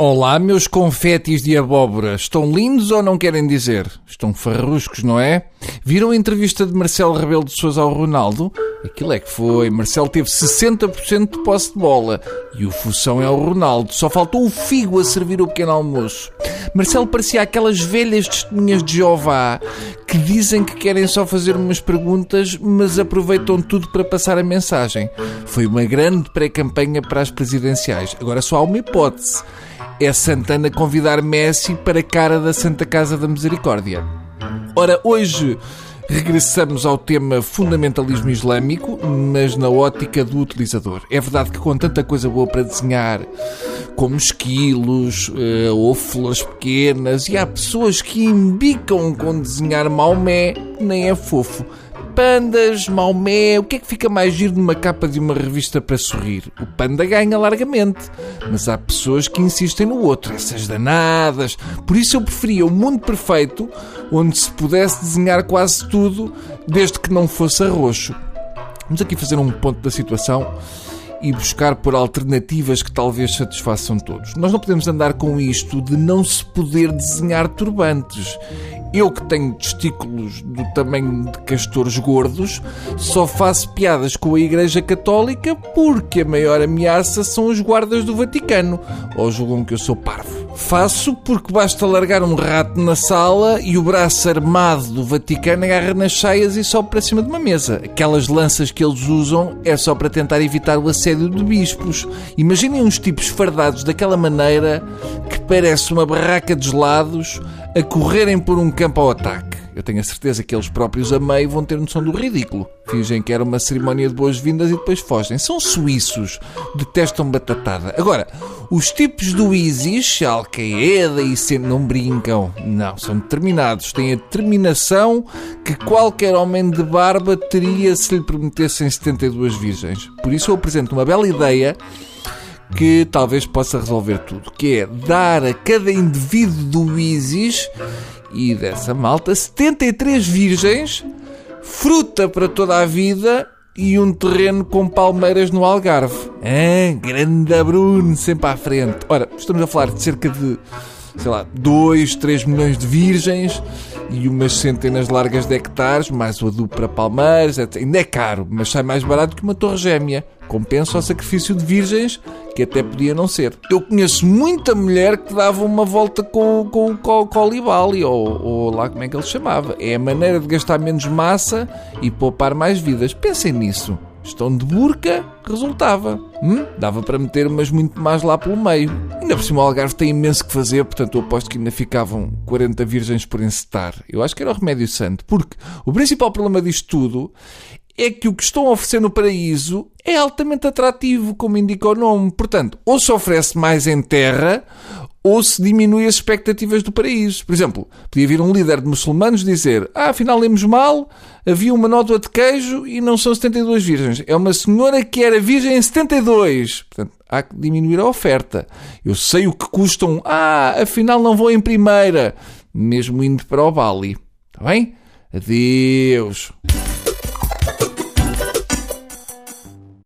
Olá, meus confetis de abóbora. Estão lindos ou não querem dizer? Estão farruscos, não é? Viram a entrevista de Marcelo Rebelo de Sousa ao Ronaldo? Aquilo é que foi. Marcelo teve 60% de posse de bola. E o fução é o Ronaldo. Só faltou o figo a servir o pequeno almoço. Marcelo parecia aquelas velhas testemunhas de Jeová que dizem que querem só fazer umas perguntas, mas aproveitam tudo para passar a mensagem. Foi uma grande pré-campanha para as presidenciais. Agora só há uma hipótese é Santana convidar Messi para a cara da Santa Casa da Misericórdia. Ora, hoje regressamos ao tema fundamentalismo islâmico, mas na ótica do utilizador. É verdade que com tanta coisa boa para desenhar, como esquilos uh, ou flores pequenas, e há pessoas que imbicam com desenhar Maomé, nem é fofo pandas, Maomé, o que é que fica mais giro numa capa de uma revista para sorrir? O panda ganha largamente, mas há pessoas que insistem no outro, essas danadas. Por isso eu preferia o um mundo perfeito, onde se pudesse desenhar quase tudo, desde que não fosse roxo. Vamos aqui fazer um ponto da situação e buscar por alternativas que talvez satisfaçam todos. Nós não podemos andar com isto de não se poder desenhar turbantes. Eu que tenho testículos do tamanho de castores gordos, só faço piadas com a Igreja Católica porque a maior ameaça são os guardas do Vaticano. Ou julgam que eu sou parvo. Faço porque basta largar um rato na sala e o braço armado do Vaticano agarra nas cheias e sobe para cima de uma mesa. Aquelas lanças que eles usam é só para tentar evitar o assédio de bispos. Imaginem uns tipos fardados daquela maneira que parece uma barraca de gelados a correrem por um campo ao ataque. Eu tenho a certeza que eles próprios a meio vão ter noção do ridículo. Fingem que era uma cerimónia de boas-vindas e depois fogem. São suíços, detestam batatada. Agora, os tipos do ISIS, Al-Qaeda e sempre não brincam. Não, são determinados. Têm a determinação que qualquer homem de barba teria se lhe prometessem 72 virgens. Por isso eu apresento uma bela ideia que talvez possa resolver tudo, que é dar a cada indivíduo do ISIS e dessa malta 73 virgens, fruta para toda a vida e um terreno com palmeiras no Algarve. Ah, grande Bruno, sempre à frente. Ora, estamos a falar de cerca de, sei lá, 2, 3 milhões de virgens e umas centenas largas de hectares, mais o adubo para palmeiras. Ainda é caro, mas sai mais barato que uma torre gêmea. Compensa o sacrifício de virgens, que até podia não ser. Eu conheço muita mulher que dava uma volta com, com, com o Colibali, ou, ou lá como é que ele chamava. É a maneira de gastar menos massa e poupar mais vidas. Pensem nisso. Estão de burca, resultava. Hum? Dava para meter umas muito mais lá pelo meio. Ainda por cima o Algarve tem imenso que fazer, portanto eu aposto que ainda ficavam 40 virgens por encetar. Eu acho que era o remédio santo, porque o principal problema disto tudo é que o que estão a oferecer no paraíso é altamente atrativo, como indica o nome. Portanto, ou se oferece mais em terra, ou se diminui as expectativas do paraíso. Por exemplo, podia vir um líder de muçulmanos dizer: Ah, afinal lemos mal, havia uma nódoa de queijo e não são 72 virgens. É uma senhora que era virgem em 72. Portanto, há que diminuir a oferta. Eu sei o que custam. Ah, afinal não vou em primeira, mesmo indo para o Bali. Está bem? Adeus.